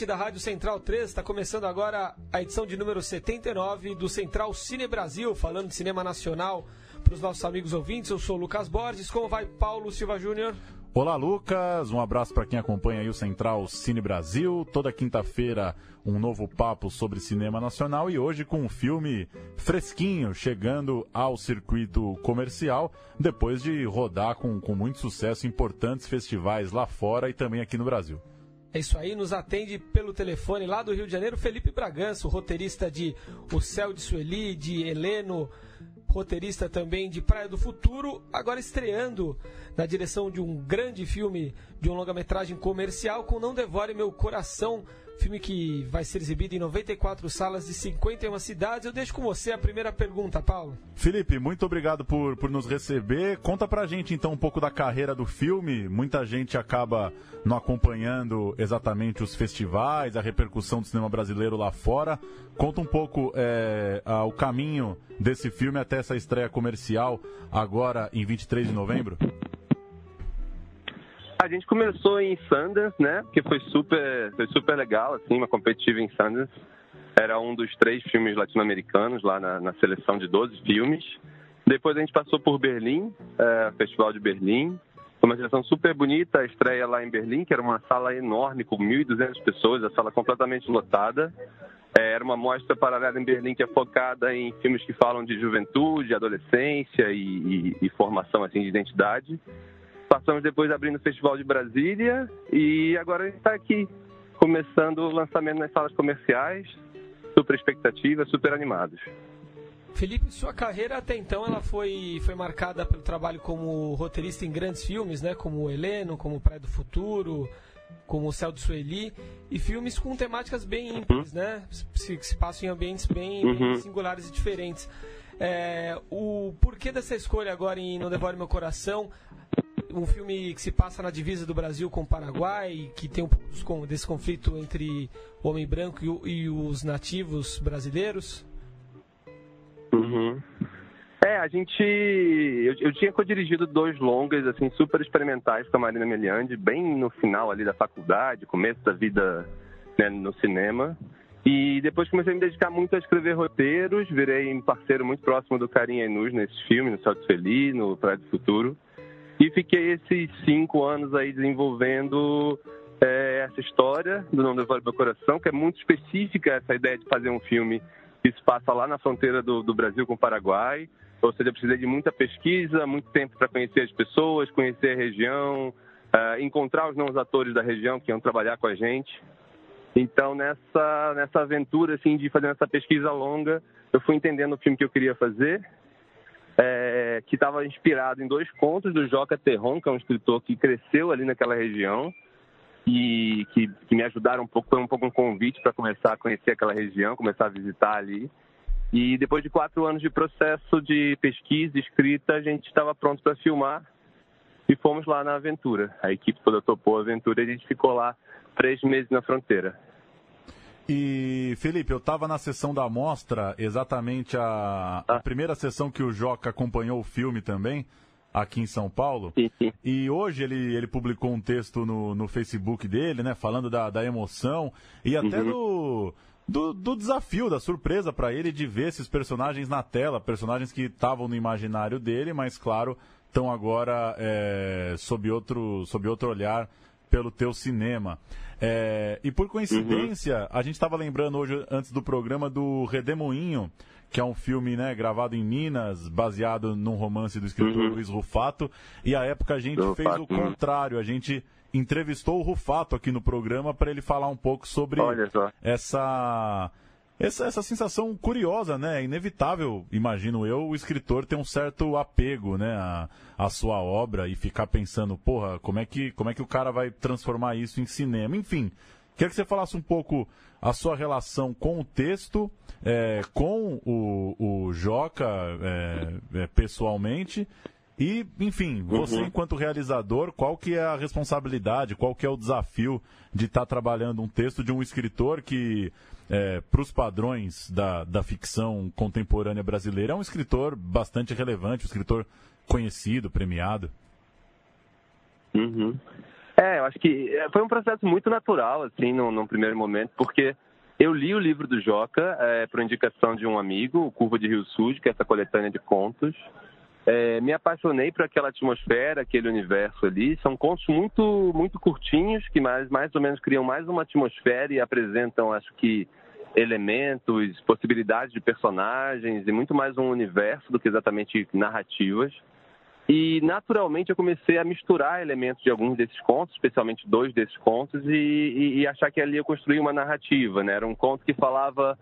Ouvinte da Rádio Central 3, está começando agora a edição de número 79 do Central Cine Brasil, falando de cinema nacional para os nossos amigos ouvintes. Eu sou o Lucas Borges, como vai Paulo Silva Júnior? Olá, Lucas. Um abraço para quem acompanha aí o Central Cine Brasil. Toda quinta-feira, um novo papo sobre cinema nacional e hoje com um filme fresquinho, chegando ao circuito comercial, depois de rodar com, com muito sucesso importantes festivais lá fora e também aqui no Brasil. É isso aí, nos atende pelo telefone lá do Rio de Janeiro, Felipe Bragança, roteirista de O Céu de Sueli, de Heleno, roteirista também de Praia do Futuro, agora estreando na direção de um grande filme, de um longa-metragem comercial com Não Devore Meu Coração, filme que vai ser exibido em 94 salas de 51 cidades. Eu deixo com você a primeira pergunta, Paulo. Felipe, muito obrigado por, por nos receber. Conta pra gente então um pouco da carreira do filme. Muita gente acaba não acompanhando exatamente os festivais, a repercussão do cinema brasileiro lá fora. Conta um pouco é, a, o caminho desse filme até essa estreia comercial agora em 23 de novembro. A gente começou em Sundance, né? Que foi super, foi super legal, assim, uma competitiva em Sundance. Era um dos três filmes latino-americanos lá na, na, seleção de 12 filmes. Depois a gente passou por Berlim, é, Festival de Berlim. Foi uma seleção super bonita, a estreia lá em Berlim, que era uma sala enorme com 1.200 pessoas, a sala completamente lotada. É, era uma mostra paralela em Berlim que é focada em filmes que falam de juventude, adolescência e, e, e formação assim de identidade. Passamos depois abrindo o Festival de Brasília e agora a gente está aqui, começando o lançamento nas salas comerciais. Super expectativa, super animados. Felipe, sua carreira até então ela foi, foi marcada pelo trabalho como roteirista em grandes filmes, né? Como Heleno, como Praia do Futuro, como O Céu do Sueli, e filmes com temáticas bem ímpares, uhum. né? Se, se passam em ambientes bem, uhum. bem singulares e diferentes. É, o porquê dessa escolha agora em Não Devore Meu Coração? Um filme que se passa na divisa do Brasil com o Paraguai, que tem um pouco desse conflito entre o homem branco e, os nativos brasileiros? Uhum. É, a gente. Eu, eu tinha co-dirigido dois longas, assim, super experimentais com a Marina Meliandi, bem no final ali da faculdade, começo da vida né, no cinema. E depois comecei a me dedicar muito a escrever roteiros, virei um parceiro muito próximo do Carinha Inus nesse filme, no Salto Feliz, no do Futuro. E fiquei esses cinco anos aí desenvolvendo é, essa história do Não Devore Meu Coração, que é muito específica essa ideia de fazer um filme que se passa lá na fronteira do, do Brasil com o Paraguai. Ou seja, eu precisei de muita pesquisa, muito tempo para conhecer as pessoas, conhecer a região, uh, encontrar os novos atores da região que iam trabalhar com a gente. Então, nessa, nessa aventura assim, de fazer essa pesquisa longa, eu fui entendendo o filme que eu queria fazer é, que estava inspirado em dois contos do Joca Terron, que é um escritor que cresceu ali naquela região e que, que me ajudaram um pouco, foi um pouco um convite para começar a conhecer aquela região, começar a visitar ali. E depois de quatro anos de processo de pesquisa escrita, a gente estava pronto para filmar e fomos lá na aventura. A equipe toda topou a aventura e a gente ficou lá três meses na fronteira. E, Felipe, eu estava na sessão da mostra, exatamente a, a, ah. primeira sessão que o Joca acompanhou o filme também, aqui em São Paulo. E hoje ele, ele publicou um texto no, no Facebook dele, né, falando da, da emoção e até uhum. do, do, do, desafio, da surpresa para ele de ver esses personagens na tela, personagens que estavam no imaginário dele, mas, claro, estão agora é, sob, outro, sob outro olhar pelo teu cinema. É, e por coincidência, uhum. a gente estava lembrando hoje, antes do programa, do Redemoinho, que é um filme né, gravado em Minas, baseado num romance do escritor uhum. Luiz Rufato. E à época a gente fez o contrário, a gente entrevistou o Rufato aqui no programa para ele falar um pouco sobre essa essa, essa sensação curiosa, né? É inevitável, imagino eu, o escritor ter um certo apego, né, à, à sua obra e ficar pensando, porra, como é, que, como é que o cara vai transformar isso em cinema? Enfim, Queria que você falasse um pouco a sua relação com o texto, é, com o, o Joca é, é, pessoalmente e, enfim, você uhum. enquanto realizador, qual que é a responsabilidade, qual que é o desafio de estar tá trabalhando um texto de um escritor que, é, para os padrões da, da ficção contemporânea brasileira, é um escritor bastante relevante, um escritor conhecido, premiado? Uhum. É, eu acho que é, foi um processo muito natural, assim, num, num primeiro momento, porque eu li o livro do Joca é, por indicação de um amigo, o Curva de Rio Sul, que é essa coletânea de contos. É, me apaixonei por aquela atmosfera, aquele universo ali. São contos muito, muito curtinhos, que mais, mais ou menos criam mais uma atmosfera e apresentam, acho que, elementos, possibilidades de personagens e muito mais um universo do que exatamente narrativas. E naturalmente eu comecei a misturar elementos de alguns desses contos, especialmente dois desses contos, e, e, e achar que ali eu construí uma narrativa. Né? Era um conto que falava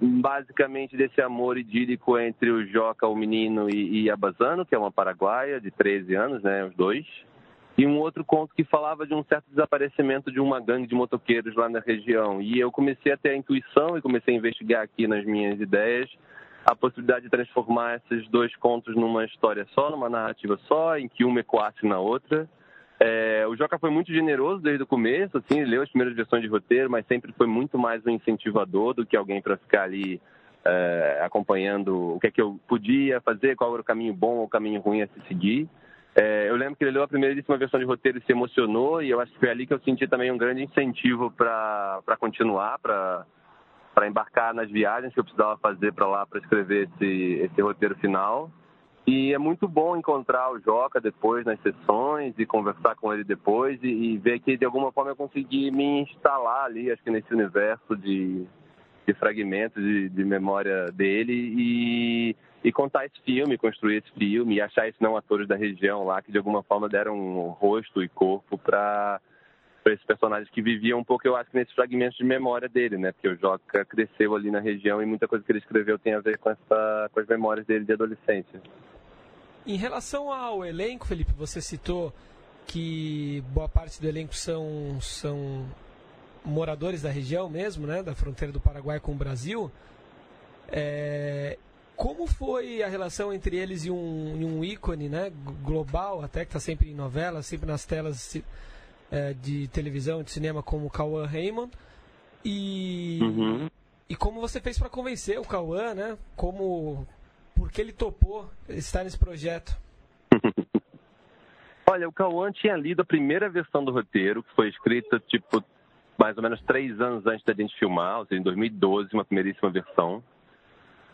basicamente desse amor idílico entre o Joca, o menino, e, e a Bazano, que é uma paraguaia de 13 anos, né, os dois. E um outro conto que falava de um certo desaparecimento de uma gangue de motoqueiros lá na região. E eu comecei a ter a intuição e comecei a investigar aqui nas minhas ideias a possibilidade de transformar esses dois contos numa história só, numa narrativa só, em que uma ecoasse na outra. É, o Joca foi muito generoso desde o começo, assim, ele leu as primeiras versões de roteiro, mas sempre foi muito mais um incentivador do que alguém para ficar ali é, acompanhando o que é que eu podia fazer, qual era o caminho bom ou o caminho ruim a se seguir. É, eu lembro que ele leu a primeiríssima versão de roteiro e se emocionou, e eu acho que foi ali que eu senti também um grande incentivo para continuar, para embarcar nas viagens que eu precisava fazer para lá para escrever esse, esse roteiro final. E é muito bom encontrar o Joca depois nas sessões e conversar com ele depois e, e ver que de alguma forma eu consegui me instalar ali, acho que nesse universo de, de fragmentos de, de memória dele e, e contar esse filme, construir esse filme e achar esses não atores da região lá que de alguma forma deram um rosto e corpo para esses personagens que viviam um pouco, eu acho, nesses fragmentos de memória dele, né? Porque o Joca cresceu ali na região e muita coisa que ele escreveu tem a ver com, essa, com as memórias dele de adolescência. Em relação ao elenco, Felipe, você citou que boa parte do elenco são, são moradores da região mesmo, né? Da fronteira do Paraguai com o Brasil. É, como foi a relação entre eles e um, e um ícone né, global, até que está sempre em novelas, sempre nas telas é, de televisão, de cinema como Cauã Raymond. E, uhum. e como você fez para convencer o Cauã, né? Como, que ele topou estar nesse projeto? Olha, o Cauã tinha lido a primeira versão do roteiro, que foi escrita, tipo, mais ou menos três anos antes da gente filmar, ou seja, em 2012, uma primeiríssima versão.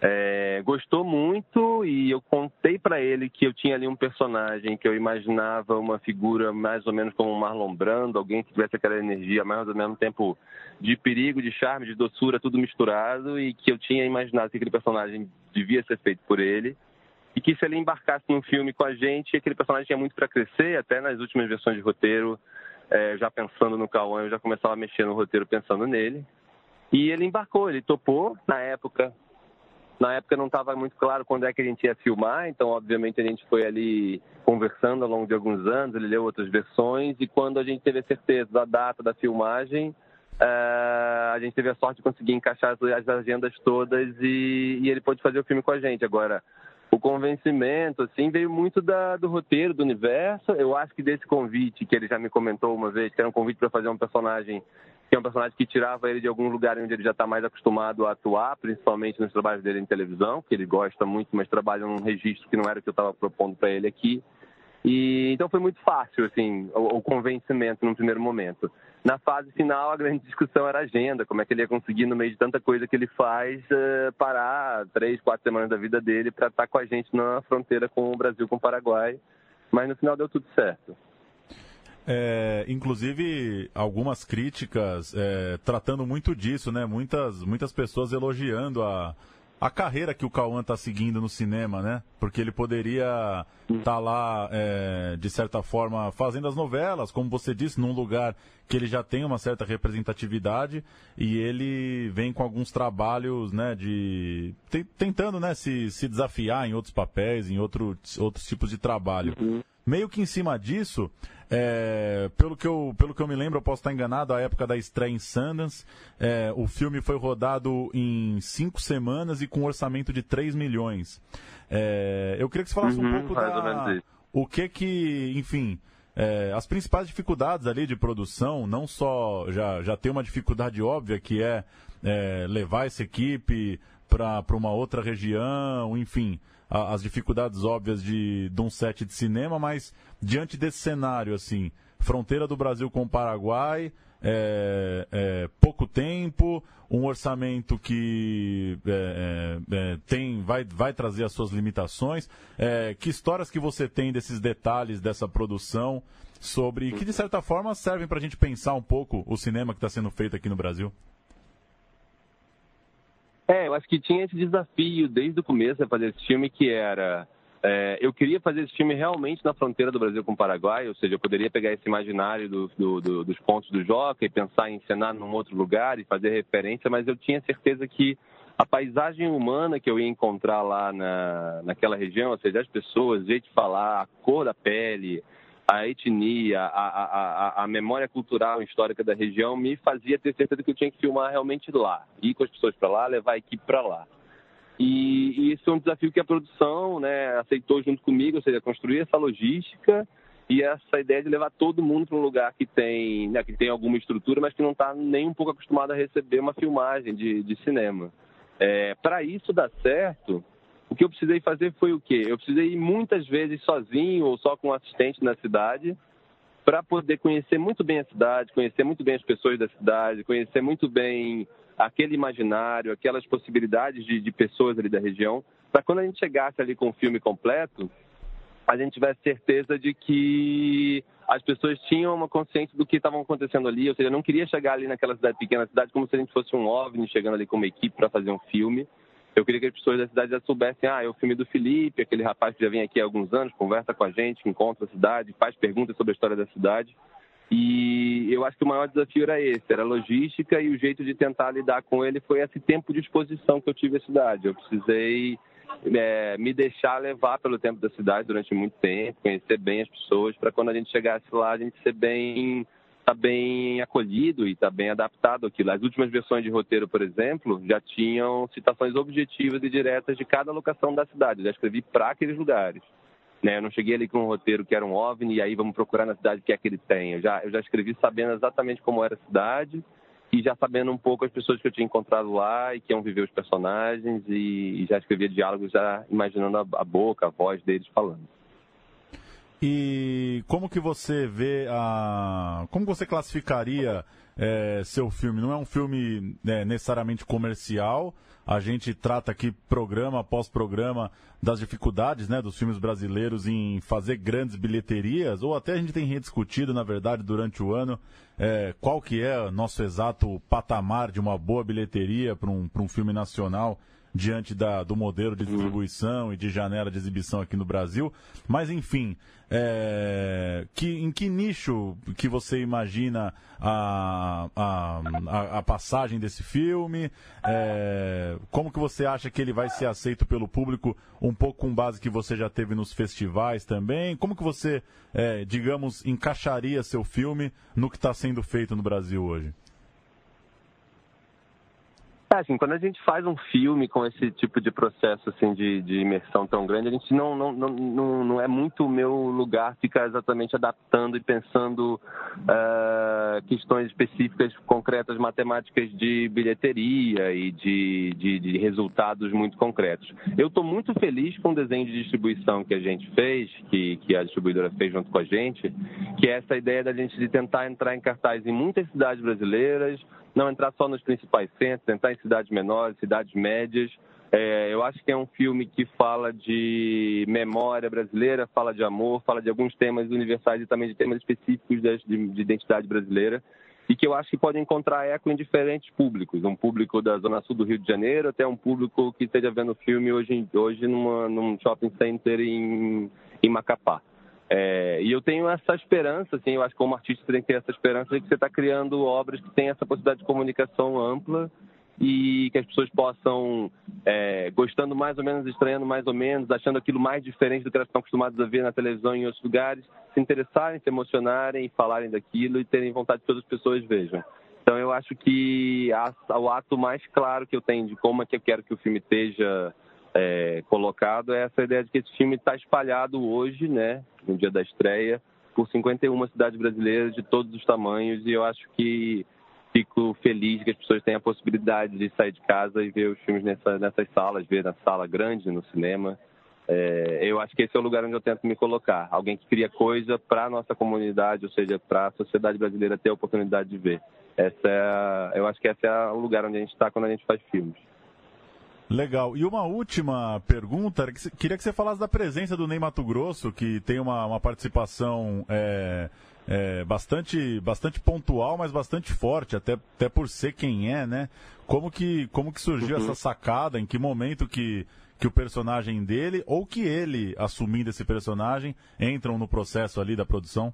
É, gostou muito e eu contei para ele que eu tinha ali um personagem que eu imaginava uma figura mais ou menos como Marlon Brando, alguém que tivesse aquela energia mais ou menos tempo de perigo, de charme, de doçura, tudo misturado e que eu tinha imaginado que aquele personagem devia ser feito por ele e que se ele embarcasse num filme com a gente, aquele personagem tinha muito para crescer, até nas últimas versões de roteiro, é, já pensando no Cauã, eu já começava a mexer no roteiro pensando nele. E ele embarcou, ele topou. Na época, na época não estava muito claro quando é que a gente ia filmar, então obviamente a gente foi ali conversando ao longo de alguns anos, ele leu outras versões e quando a gente teve a certeza da data da filmagem, uh, a gente teve a sorte de conseguir encaixar as, as agendas todas e, e, ele pôde fazer o filme com a gente. Agora, o convencimento assim veio muito da, do roteiro, do universo. Eu acho que desse convite que ele já me comentou uma vez, que era um convite para fazer um personagem que é um personagem que tirava ele de algum lugar onde ele já está mais acostumado a atuar, principalmente nos trabalhos dele em televisão, que ele gosta muito, mas trabalha num registro que não era o que eu estava propondo para ele aqui. E então foi muito fácil, assim, o, o, convencimento num primeiro momento. Na fase final, a grande discussão era a agenda, como é que ele ia conseguir, no meio de tanta coisa que ele faz, uh, parar três, quatro semanas da vida dele para estar tá com a gente na fronteira com o Brasil, com o Paraguai. Mas no final deu tudo certo. É, inclusive, algumas críticas é, tratando muito disso, né? Muitas, muitas pessoas elogiando a, a carreira que o Cauã está seguindo no cinema, né? Porque ele poderia estar tá lá, é, de certa forma, fazendo as novelas, como você disse, num lugar que ele já tem uma certa representatividade e ele vem com alguns trabalhos, né, de tentando, né, se, se desafiar em outros papéis, em outro, outros tipos de trabalho. Uhum. Meio que em cima disso, é, pelo, que eu, pelo que eu me lembro, eu posso estar enganado, a época da estreia em Sundance, é, o filme foi rodado em cinco semanas e com um orçamento de 3 milhões. É, eu queria que você falasse uhum, um pouco da... O que que, enfim... É, as principais dificuldades ali de produção, não só já, já tem uma dificuldade óbvia que é, é levar essa equipe para uma outra região, enfim, as dificuldades óbvias de, de um set de cinema, mas diante desse cenário, assim, fronteira do Brasil com o Paraguai, é, é, pouco tempo, um orçamento que é, é, é tem, vai, vai trazer as suas limitações. É, que histórias que você tem desses detalhes dessa produção sobre que de certa forma servem para a gente pensar um pouco o cinema que está sendo feito aqui no Brasil? É, eu acho que tinha esse desafio desde o começo de fazer esse filme que era é, eu queria fazer esse filme realmente na fronteira do Brasil com o Paraguai, ou seja, eu poderia pegar esse imaginário do, do, do, dos pontos do Joca e pensar em cenar num outro lugar e fazer referência, mas eu tinha certeza que a paisagem humana que eu ia encontrar lá na, naquela região, ou seja, as pessoas, jeito de falar, a cor da pele, a etnia, a, a, a, memória cultural e histórica da região, me fazia ter certeza que eu tinha que filmar realmente lá, ir com as pessoas para lá, levar a equipe para lá. E, e esse é um desafio que a produção né, aceitou junto comigo, ou seja, construir essa logística e essa ideia de levar todo mundo para um lugar que tem, né, que tem alguma estrutura, mas que não está nem um pouco acostumado a receber uma filmagem de, de cinema. É, para isso dar certo, o que eu precisei fazer foi o quê? Eu precisei ir muitas vezes sozinho ou só com um assistente na cidade para poder conhecer muito bem a cidade, conhecer muito bem as pessoas da cidade, conhecer muito bem aquele imaginário, aquelas possibilidades de, de pessoas ali da região, para quando a gente chegasse ali com o filme completo, a gente tivesse certeza de que as pessoas tinham uma consciência do que estava acontecendo ali, ou seja, eu não queria chegar ali naquela cidade pequena cidade como se a gente fosse um OVNI chegando ali com uma equipe para fazer um filme. Eu queria que as pessoas da cidade já soubessem, ah, é o filme do Felipe, aquele rapaz que já vem aqui há alguns anos, conversa com a gente, encontra a cidade, faz perguntas sobre a história da cidade. E eu acho que o maior desafio era esse, era a logística e o jeito de tentar lidar com ele foi esse tempo de exposição que eu tive à cidade. Eu precisei é, me deixar levar pelo tempo da cidade durante muito tempo, conhecer bem as pessoas, para quando a gente chegasse lá a gente ser bem tá bem acolhido e está bem adaptado àquilo. As últimas versões de roteiro, por exemplo, já tinham citações objetivas e diretas de cada locação da cidade. Eu já escrevi para aqueles lugares. Né? Eu não cheguei ali com um roteiro que era um OVNI e aí vamos procurar na cidade o que é que ele tem. Eu já, eu já escrevi sabendo exatamente como era a cidade e já sabendo um pouco as pessoas que eu tinha encontrado lá e que iam viver os personagens e, e já escrevia diálogos já imaginando a, a boca, a voz deles falando. E como que você vê a. Como você classificaria é, seu filme? Não é um filme é, necessariamente comercial. A gente trata aqui programa após programa das dificuldades né, dos filmes brasileiros em fazer grandes bilheterias, ou até a gente tem rediscutido, na verdade, durante o ano, é, qual que é nosso exato patamar de uma boa bilheteria para um, um filme nacional diante da, do modelo de distribuição e de janela de exibição aqui no Brasil. Mas, enfim, é, que, em que nicho que você imagina a, a, a passagem desse filme? É, como que você acha que ele vai ser aceito pelo público, um pouco com base que você já teve nos festivais também? Como que você, é, digamos, encaixaria seu filme no que está sendo feito no Brasil hoje? É, assim, quando a gente faz um filme com esse tipo de processo assim de, de imersão tão grande, a gente não, não, não, não é muito o meu lugar ficar exatamente adaptando e pensando uh, questões específicas, concretas, matemáticas de bilheteria e de, de, de resultados muito concretos. Eu estou muito feliz com o desenho de distribuição que a gente fez, que, que a distribuidora fez junto com a gente, que é essa ideia da gente de tentar entrar em cartaz em muitas cidades brasileiras, não entrar só nos principais centros, entrar em cidades menores, cidades médias. É, eu acho que é um filme que fala de memória brasileira, fala de amor, fala de alguns temas universais e também de temas específicos de, de, de identidade brasileira e que eu acho que pode encontrar eco em diferentes públicos, um público da zona sul do Rio de Janeiro até um público que esteja vendo o filme hoje, hoje numa, num shopping center em, em Macapá. É, e eu tenho essa esperança, assim, eu acho que como artista você tem que ter essa esperança de que você está criando obras que têm essa possibilidade de comunicação ampla e que as pessoas possam é, gostando mais ou menos, estranhando mais ou menos, achando aquilo mais diferente do que elas estão acostumadas a ver na televisão e em outros lugares, se interessarem, se emocionarem, falarem daquilo e terem vontade que todas as pessoas vejam. Então eu acho que a, o ato mais claro que eu tenho de como é que eu quero que o filme esteja é, colocado é essa ideia de que esse filme está espalhado hoje, né, no dia da estreia, por 51 cidades brasileiras de todos os tamanhos e eu acho que fico feliz que as pessoas tenham a possibilidade de sair de casa e ver os filmes nessa, nessas salas, ver na sala grande, no cinema. É, eu acho que esse é o lugar onde eu tento me colocar. Alguém que cria coisa para a nossa comunidade, ou seja, para a sociedade brasileira ter a oportunidade de ver. Essa é, eu acho que esse é o lugar onde a gente está quando a gente faz filmes. Legal. E uma última pergunta, queria que você falasse da presença do Ney Mato Grosso, que tem uma, uma participação é, é, bastante, bastante pontual, mas bastante forte, até, até por ser quem é, né? Como que, como que surgiu uhum. essa sacada? Em que momento que, que o personagem dele, ou que ele, assumindo esse personagem, entram no processo ali da produção?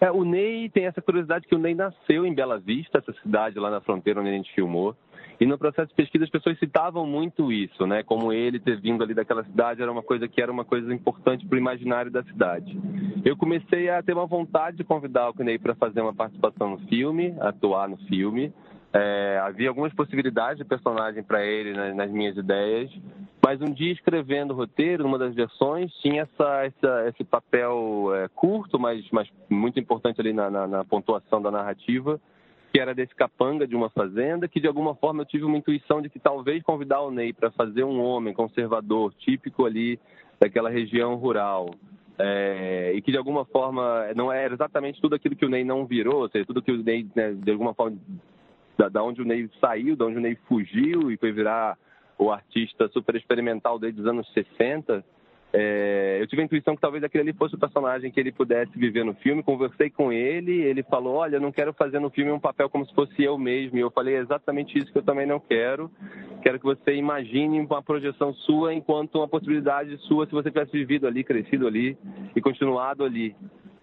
É, o Ney tem essa curiosidade que o Ney nasceu em Bela Vista, essa cidade lá na fronteira onde a gente filmou. E no processo de pesquisa as pessoas citavam muito isso, né? Como ele ter vindo ali daquela cidade era uma coisa que era uma coisa importante para o imaginário da cidade. Eu comecei a ter uma vontade de convidar o Ney para fazer uma participação no filme, atuar no filme. É, havia algumas possibilidades de personagem para ele nas, nas, minhas ideias, mas um dia escrevendo o roteiro, numa das versões, tinha essa, essa esse papel é, curto, mas, mas muito importante ali na, na, na pontuação da narrativa, que era desse capanga de uma fazenda, que de alguma forma eu tive uma intuição de que talvez convidar o Ney para fazer um homem conservador, típico ali daquela região rural, é, e que de alguma forma não era exatamente tudo aquilo que o Ney não virou, ou seja, tudo que o Ney, né, de alguma forma, da, da, onde o Ney saiu, da onde o Ney fugiu e foi virar o artista super experimental desde os anos 60, é, eu tive a intuição que talvez aquele ali fosse o personagem que ele pudesse viver no filme. Conversei com ele, ele falou: Olha, eu não quero fazer no filme um papel como se fosse eu mesmo. E eu falei: exatamente isso que eu também não quero. Quero que você imagine uma projeção sua enquanto uma possibilidade sua se você tivesse vivido ali, crescido ali e continuado ali.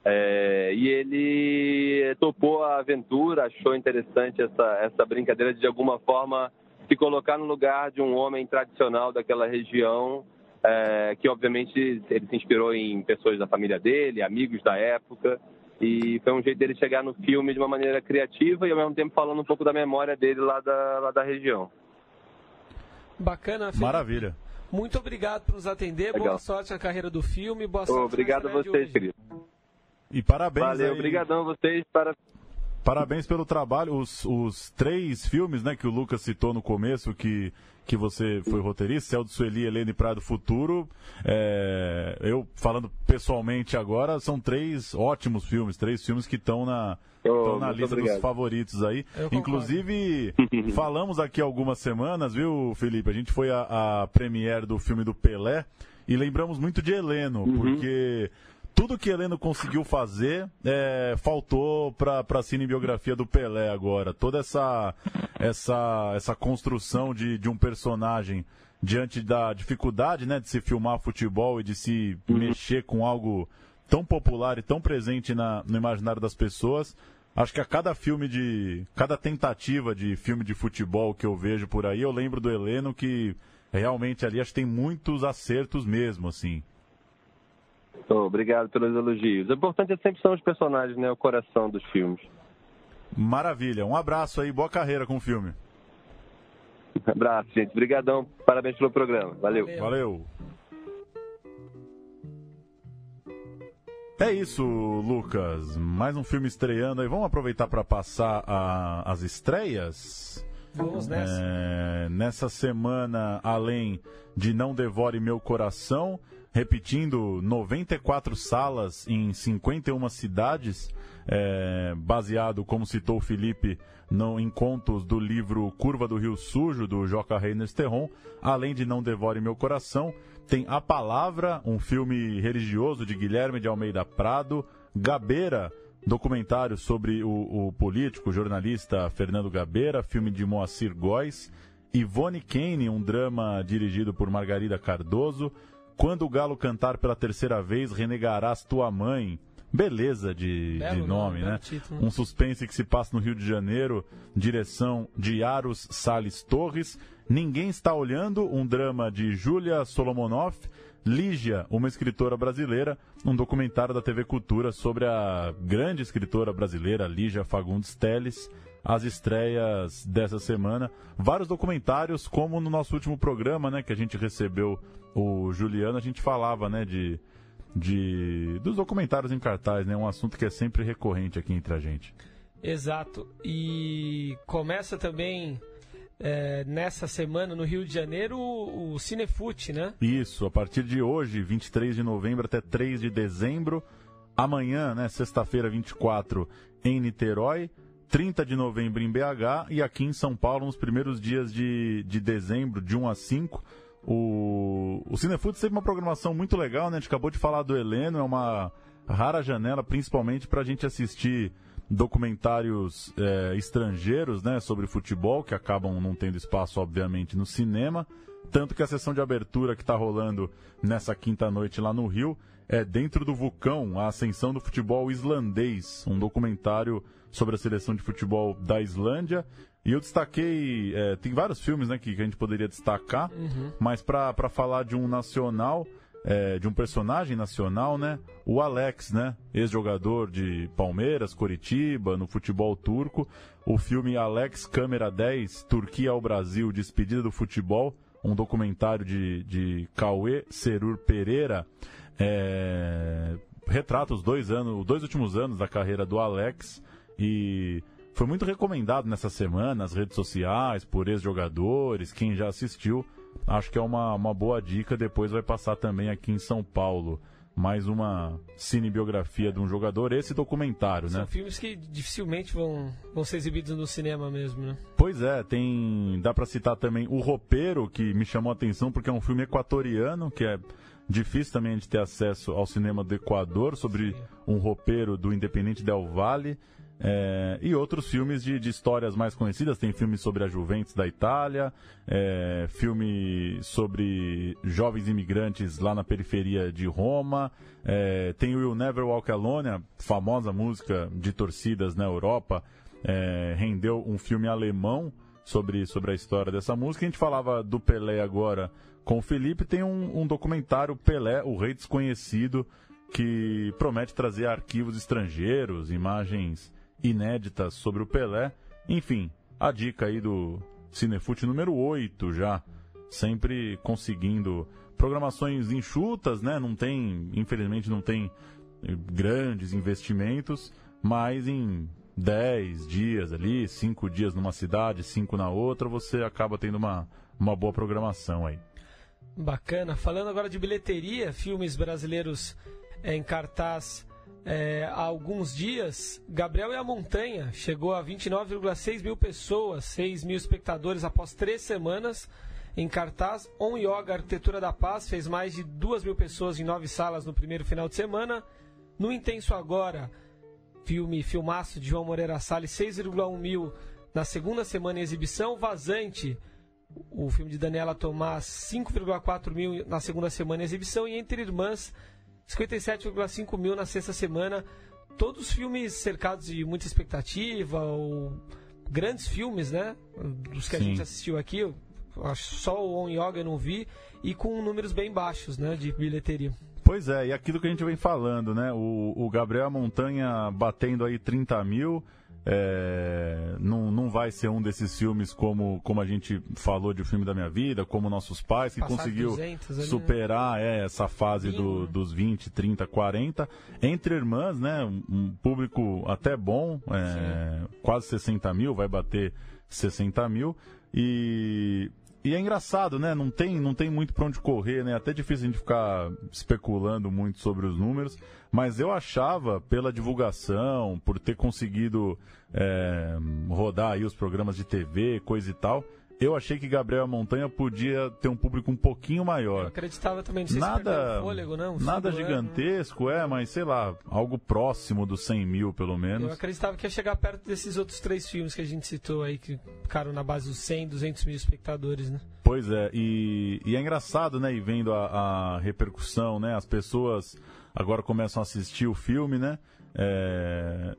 É, e ele topou a aventura, achou interessante essa, essa brincadeira de, de alguma forma, se colocar no lugar de um homem tradicional daquela região é, que obviamente ele se inspirou em pessoas da família dele, amigos da época, e foi um jeito dele chegar no filme de uma maneira criativa e ao mesmo tempo falando um pouco da memória dele lá da, lá da região. Bacana, Felipe. Maravilha. Muito obrigado por nos atender, Legal. boa sorte na carreira do filme, boa sorte Obrigado a vocês, querido. E parabéns Valeu, aí. obrigadão a vocês, para... Parabéns pelo trabalho. Os, os três filmes né, que o Lucas citou no começo, que que você foi roteirista, Céu do Sueli, Helena e Praia do Futuro. É, eu, falando pessoalmente agora, são três ótimos filmes, três filmes que estão na, oh, na lista obrigado. dos favoritos aí. Inclusive, falamos aqui algumas semanas, viu, Felipe? A gente foi a, a premiere do filme do Pelé e lembramos muito de Heleno, uhum. porque tudo que Heleno conseguiu fazer é, faltou para a cinebiografia do Pelé agora. Toda essa, essa, essa construção de, de um personagem diante da dificuldade né, de se filmar futebol e de se mexer com algo tão popular e tão presente na, no imaginário das pessoas. Acho que a cada filme de. cada tentativa de filme de futebol que eu vejo por aí, eu lembro do Heleno que realmente ali acho que tem muitos acertos mesmo, assim. Oh, obrigado pelos elogios. O importante é sempre são os personagens, né? O coração dos filmes. Maravilha. Um abraço aí, boa carreira com o filme. Um abraço, gente. Obrigadão. Parabéns pelo programa. Valeu. Valeu. Valeu. É isso, Lucas. Mais um filme estreando aí. Vamos aproveitar para passar a, as estreias? Vamos nessa. É, nessa semana, além de Não Devore Meu Coração, repetindo 94 salas em 51 cidades, é, baseado, como citou o Felipe, no, em contos do livro Curva do Rio Sujo, do Joca Reiner Terron, além de Não Devore Meu Coração, tem A Palavra, um filme religioso de Guilherme de Almeida Prado, Gabeira, documentário sobre o, o político, jornalista Fernando Gabeira, filme de Moacir Góes, Ivone Kane, um drama dirigido por Margarida Cardoso, quando o galo cantar pela terceira vez, renegarás tua mãe. Beleza de, de nome, né? Título. Um suspense que se passa no Rio de Janeiro, direção de Aros Sales Torres. Ninguém Está Olhando, um drama de Julia Solomonoff, Lígia, uma escritora brasileira, um documentário da TV Cultura sobre a grande escritora brasileira Lígia Fagundes Teles, as estreias dessa semana. Vários documentários, como no nosso último programa, né, que a gente recebeu o Juliano, a gente falava, né, de, de dos documentários em cartaz, né, um assunto que é sempre recorrente aqui entre a gente. Exato. E começa também é, nessa semana no Rio de Janeiro o, o Cinefute, né? Isso, a partir de hoje, 23 de novembro até 3 de dezembro. Amanhã, né, sexta-feira 24, em Niterói. 30 de novembro em BH e aqui em São Paulo, nos primeiros dias de, de dezembro, de 1 a 5. O, o Cinefood teve uma programação muito legal, né? A gente acabou de falar do Heleno, é uma rara janela, principalmente para a gente assistir documentários é, estrangeiros né, sobre futebol, que acabam não tendo espaço, obviamente, no cinema. Tanto que a sessão de abertura que está rolando nessa quinta noite lá no Rio é Dentro do Vulcão, a ascensão do futebol islandês, um documentário sobre a seleção de futebol da Islândia. E eu destaquei, é, tem vários filmes né, que, que, a gente poderia destacar, uhum. mas para falar de um nacional, é, de um personagem nacional, né? O Alex, né? Ex-jogador de Palmeiras, Coritiba, no futebol turco. O filme Alex Câmera 10, Turquia ao Brasil, Despedida do Futebol, um documentário de, de Cauê Serur Pereira, é, retrata os dois anos, os dois últimos anos da carreira do Alex e foi muito recomendado nessa semana nas redes sociais, por ex-jogadores, quem já assistiu acho que é uma, uma boa dica. Depois vai passar também aqui em São Paulo mais uma cinebiografia de um jogador, esse documentário, São né? São filmes que dificilmente vão, vão ser exibidos no cinema mesmo, né? Pois é, tem. Dá para citar também O Ropeiro, que me chamou a atenção porque é um filme equatoriano, que é difícil também de ter acesso ao cinema do Equador, sobre Sim. um ropeiro do Independente Del Valle. É, e outros filmes de, de, histórias mais conhecidas. Tem filmes sobre a Juventus da Itália, é, filme sobre jovens imigrantes lá na periferia de Roma. É, tem o Will Never Walk Alone, a famosa música de torcidas na Europa. É, rendeu um filme alemão sobre, sobre a história dessa música. A gente falava do Pelé agora com o Felipe. Tem um, um documentário Pelé, o Rei Desconhecido, que promete trazer arquivos estrangeiros, imagens inéditas sobre o Pelé. Enfim, a dica aí do Cinefute número 8 já, sempre conseguindo programações enxutas, né? Não tem, infelizmente não tem grandes investimentos, mas em 10 dias ali, 5 dias numa cidade, 5 na outra, você acaba tendo uma, uma boa programação aí. Bacana. Falando agora de bilheteria, filmes brasileiros é, em cartaz é, há alguns dias, Gabriel e a Montanha chegou a 29,6 mil pessoas, 6 mil espectadores após três semanas em cartaz. On Yoga Arquitetura da Paz fez mais de 2 mil pessoas em nove salas no primeiro final de semana. No Intenso Agora, filme filmaço de João Moreira Salles, 6,1 mil na segunda semana em exibição. Vazante, o filme de Daniela Tomás, 5,4 mil na segunda semana em exibição. E Entre Irmãs, 57,5 mil na sexta semana. Todos filmes cercados de muita expectativa, ou grandes filmes, né? Dos que Sim. a gente assistiu aqui. Só o On Yoga eu não vi. E com números bem baixos, né? De bilheteria. Pois é, e aquilo que a gente vem falando, né? O, o Gabriel Montanha batendo aí 30 mil. É, não, não vai ser um desses filmes como, como a gente falou de O Filme da Minha Vida, como Nossos Pais, que Passar conseguiu ali, né? superar né? é, essa fase do, dos 20, 30, 40. Entre Irmãs, né? Um público até bom, é, quase 60 mil, vai bater 60 mil. E e é engraçado, né? Não tem, não tem muito para onde correr, né? Até difícil a gente ficar especulando muito sobre os números. Mas eu achava, pela divulgação, por ter conseguido é, rodar aí os programas de TV, coisa e tal, eu achei que Gabriel Montanha podia ter um público um pouquinho maior. Eu acreditava também, não sei nada, se fôlego, não. Nada gigantesco, ano. é, mas sei lá, algo próximo dos 100 mil, pelo menos. Eu acreditava que ia chegar perto desses outros três filmes que a gente citou aí, que ficaram na base dos 100, 200 mil espectadores, né? Pois é, e, e é engraçado, né, e vendo a, a repercussão, né, as pessoas agora começam a assistir o filme, né, é,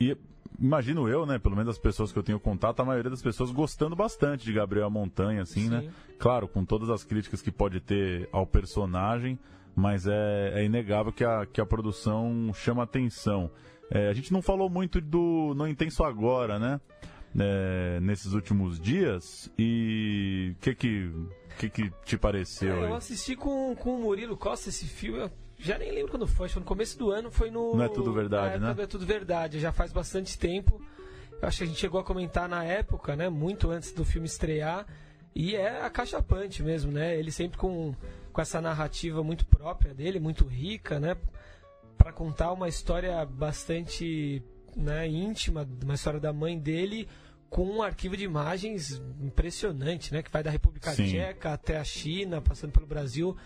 e imagino eu, né? Pelo menos as pessoas que eu tenho contato, a maioria das pessoas gostando bastante de Gabriel Montanha, assim, né? Sim. né? Claro, com todas as críticas que pode ter ao personagem, mas é, é inegável que a, que a produção chama atenção. É, a gente não falou muito do No Intenso Agora, né? É, nesses últimos dias. E o que que, que que te pareceu? É, eu assisti com, com o Murilo Costa esse filme. Eu já nem lembro quando foi, foi no começo do ano, foi no. Não é tudo verdade, né? Não é tudo verdade, já faz bastante tempo. Eu acho que a gente chegou a comentar na época, né? Muito antes do filme estrear. E é a caixa punch mesmo, né? Ele sempre com, com essa narrativa muito própria dele, muito rica, né? Para contar uma história bastante né, íntima, uma história da mãe dele com um arquivo de imagens impressionante, né? Que vai da República Sim. Tcheca até a China, passando pelo Brasil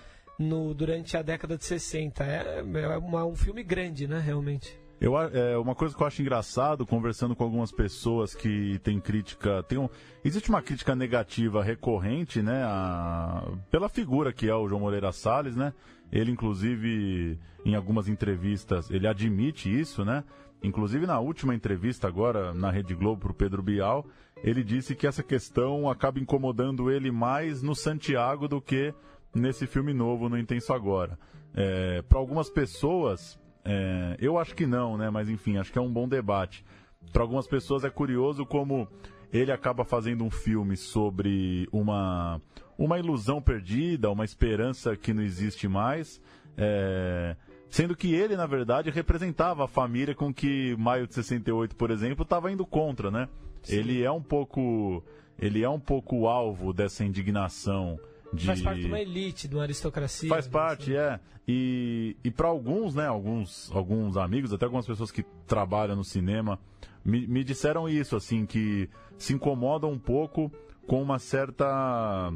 no, durante a década de 60. É, é uma, um filme grande, né? Realmente. Eu, é, uma coisa que eu acho engraçado, conversando com algumas pessoas que têm crítica. Tem um, existe uma crítica negativa recorrente, né? A, pela figura que é o João Moreira Salles, né? Ele, inclusive, em algumas entrevistas, ele admite isso, né? Inclusive, na última entrevista agora na Rede Globo para o Pedro Bial, ele disse que essa questão acaba incomodando ele mais no Santiago do que nesse filme novo, no Intenso Agora. É, para algumas pessoas, é, eu acho que não, né? Mas enfim, acho que é um bom debate. Para algumas pessoas é curioso como ele acaba fazendo um filme sobre uma, uma ilusão perdida, uma esperança que não existe mais. É, sendo que ele, na verdade, representava a família com que Maio de 68, por exemplo, estava indo contra, né? Sim. Ele é um pouco. Ele é um pouco alvo dessa indignação de... Faz parte de uma elite, de uma aristocracia. Faz parte, é. E, e para alguns, né, alguns, alguns amigos, até algumas pessoas que trabalham no cinema, me, me disseram isso, assim, que se incomodam um pouco com uma certa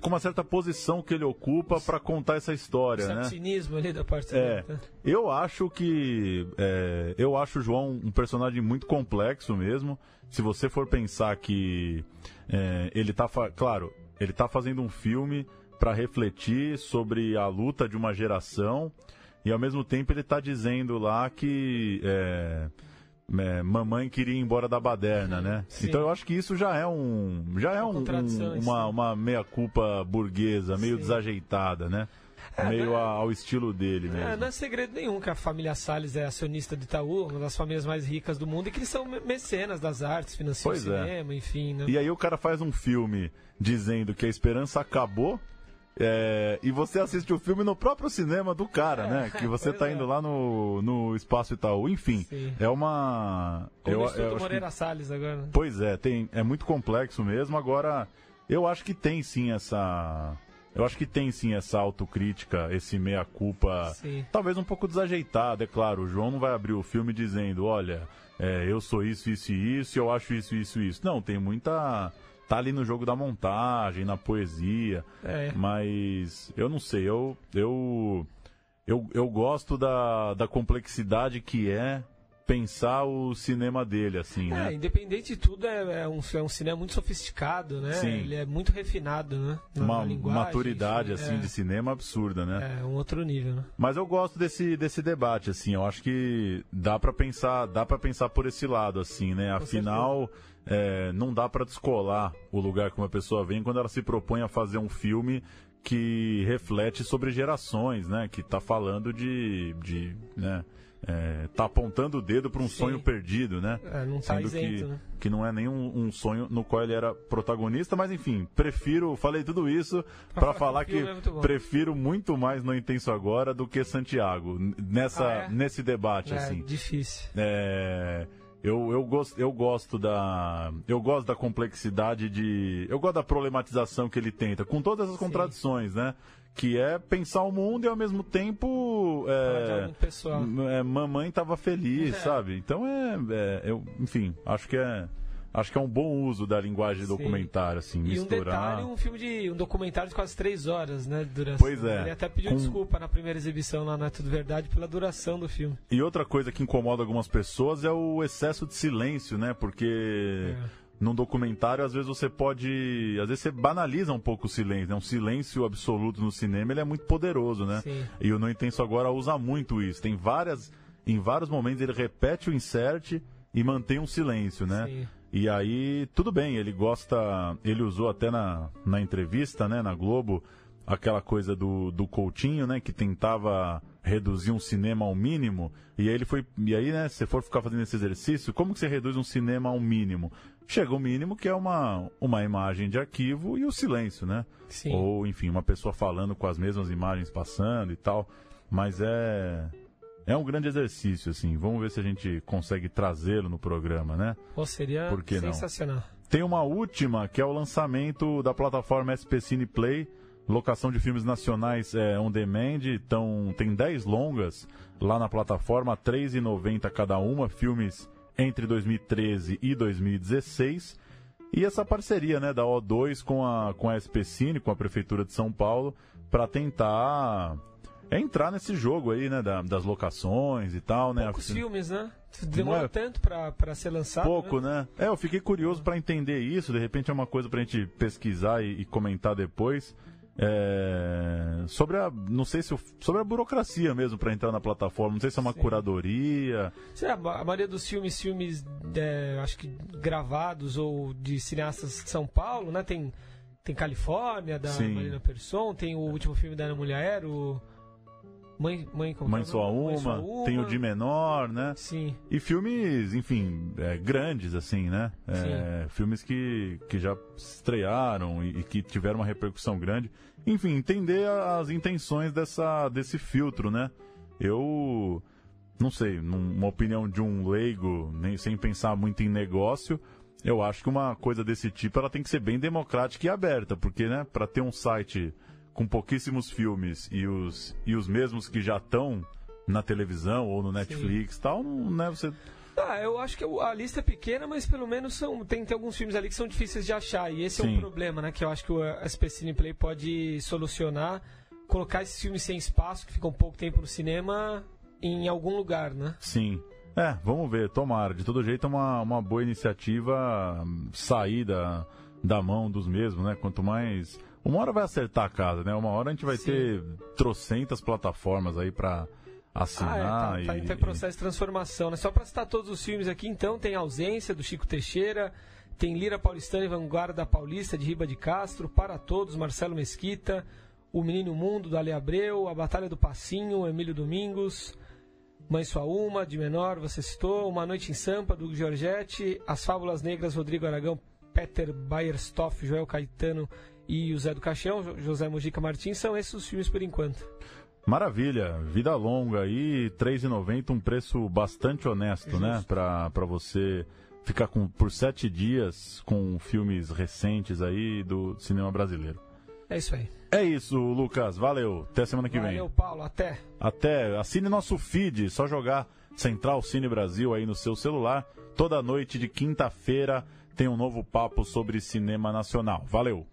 com uma certa posição que ele ocupa para contar essa história, né? cinismo ali da parte é. Né? Eu acho que é, eu acho o João um personagem muito complexo mesmo. Se você for pensar que é, ele tá, claro, ele está fazendo um filme para refletir sobre a luta de uma geração e ao mesmo tempo ele está dizendo lá que é, é, mamãe queria ir embora da baderna, né? Sim. Então eu acho que isso já é um já é um, um, uma, uma meia culpa burguesa, meio Sim. desajeitada, né? É, meio né? ao estilo dele mesmo. É, não é segredo nenhum que a família Salles é acionista de Itaú, uma das famílias mais ricas do mundo, e que eles são mecenas das artes, financiam pois o é. cinema, é. enfim. Né? E aí o cara faz um filme dizendo que a esperança acabou. É, e você assiste o filme no próprio cinema do cara, é, né? Que você tá indo é. lá no, no Espaço Itaú. Enfim, Sim. é uma. Como eu, eu Moreira que... Salles agora. Pois é, tem, é muito complexo mesmo. Agora, eu acho que tem sim essa. Eu acho que tem sim essa autocrítica, esse meia-culpa, talvez um pouco desajeitada, é claro. O João não vai abrir o filme dizendo, olha, é, eu sou isso, isso e isso, eu acho isso, isso e isso. Não, tem muita tá ali no jogo da montagem, na poesia. É. Mas eu não sei, eu, eu, eu, eu gosto da, da complexidade que é pensar o cinema dele, assim, é, né? independente de tudo, é, é, um, é um cinema muito sofisticado, né? Sim. Ele é muito refinado, né? Na, uma maturidade, enfim, assim, é, de cinema absurda, né? É, um outro nível, né? Mas eu gosto desse, desse debate, assim, eu acho que dá para pensar, dá para pensar por esse lado, assim, né? Afinal, é, não dá para descolar o lugar que uma pessoa vem quando ela se propõe a fazer um filme que reflete sobre gerações, né? Que está falando de, de né? É, tá apontando o dedo para um Sim. sonho perdido, né? É, não tá Sendo isento, que, né? que não é nenhum um sonho no qual ele era protagonista, mas enfim, prefiro, falei tudo isso para falar que é muito prefiro muito mais No Intenso Agora do que Santiago, nessa, ah, é? nesse debate, é, assim. difícil. É... Eu, eu, gosto, eu gosto da. Eu gosto da complexidade de. Eu gosto da problematização que ele tenta, com todas as contradições, Sim. né? Que é pensar o mundo e ao mesmo tempo. É, é, mamãe estava feliz, é. sabe? Então é, é. eu, enfim, acho que é acho que é um bom uso da linguagem de documentário, assim, e misturar. um detalhe, um filme de um documentário de quase três horas, né, duração. Pois é. Ele até pediu com... desculpa na primeira exibição lá na é Tudo Verdade pela duração do filme. E outra coisa que incomoda algumas pessoas é o excesso de silêncio, né? Porque é. num documentário às vezes você pode, às vezes você banaliza um pouco o silêncio, né? Um silêncio absoluto no cinema, ele é muito poderoso, né? Sim. E o No Intenso Agora usa muito isso. Tem várias em vários momentos ele repete o insert e mantém um silêncio, né? Sim. E aí, tudo bem, ele gosta. Ele usou até na, na entrevista, né, na Globo, aquela coisa do, do Coutinho, né, que tentava reduzir um cinema ao mínimo. E aí ele foi. E aí, né, se for ficar fazendo esse exercício, como que você reduz um cinema ao mínimo? Chega o mínimo que é uma, uma imagem de arquivo e o silêncio, né? Sim. Ou, enfim, uma pessoa falando com as mesmas imagens passando e tal. Mas é. É um grande exercício, assim. Vamos ver se a gente consegue trazê-lo no programa, né? Ou seria que não? sensacional. Tem uma última, que é o lançamento da plataforma SP Cine Play, locação de filmes nacionais é, on demand. Então, tem 10 longas lá na plataforma, R$ 3,90 cada uma, filmes entre 2013 e 2016. E essa parceria né, da O2 com a, com a SP Cine, com a Prefeitura de São Paulo, para tentar é entrar nesse jogo aí, né, da- das locações e tal, né? Poucos Afinal- filmes, né? Demorou é? tanto pra, pra ser lançado. Pouco, né? né? É, eu fiquei curioso para entender isso. De repente é uma coisa pra gente pesquisar e, e comentar depois. É, sobre a, não sei se sobre a burocracia mesmo para entrar na plataforma. Não sei se é uma Sim. curadoria. Sei lá, a maioria dos filmes, filmes, é, acho que gravados ou de cineastas de São Paulo, né? Tem, tem Califórnia, da Sim. Marina Persson, tem o último filme da Ana Mulher, o Mãe, Mãe, como Mãe só nome? Mãe uma, Só tem o Uma. de menor, né? Sim, E filmes, enfim, é, grandes, assim, né? É, filmes que, que já estrearam e, e que tiveram uma repercussão grande. Enfim, entender as intenções dessa, desse filtro, né? Eu não sei, num- uma opinião de um leigo, nem sem pensar muito em negócio, eu acho que uma coisa desse tipo ela tem que ser bem democrática e aberta, porque, né, para ter um site com pouquíssimos filmes e os, e os mesmos que já estão na televisão ou no Netflix e tal, não, né, você Ah, eu acho que a lista é pequena, mas pelo menos são, tem, tem alguns filmes ali que são difíceis de achar. E esse é Sim. um problema, né? Que eu acho que o SP Play pode solucionar. Colocar esses filmes sem espaço, que ficam pouco tempo no cinema, em algum lugar, né? Sim. É, vamos ver, tomara. De todo jeito, é uma, uma boa iniciativa sair da, da mão dos mesmos, né? Quanto mais. Uma hora vai acertar a casa, né? Uma hora a gente vai Sim. ter trocentas plataformas aí pra assinar. Ah, é, tá, tá, e, tá em processo de transformação, né? Só pra citar todos os filmes aqui, então, tem Ausência, do Chico Teixeira, tem Lira Paulistana e Vanguarda Paulista, de Riba de Castro, Para Todos, Marcelo Mesquita, O Menino Mundo, do Ale Abreu, A Batalha do Passinho, Emílio Domingos, Mãe Sua Uma, de Menor, você citou, Uma Noite em Sampa, do Giorgetti, As Fábulas Negras, Rodrigo Aragão, Peter Bayerstoff, Joel Caetano e o Zé do Caixão, Jo- José Mojica Martins, são esses os filmes por enquanto. Maravilha, vida longa aí, R$ 3,90, um preço bastante honesto, né? Justo. Pra, pra você ficar com, por sete dias com filmes recentes aí do cinema brasileiro. É isso aí. É isso, Lucas. Valeu. Até semana que vem. Valeu, Paulo. Até. Até assine nosso feed, só jogar Central Cine Brasil aí no seu celular. Toda noite de quinta-feira tem um novo papo sobre cinema nacional. Valeu!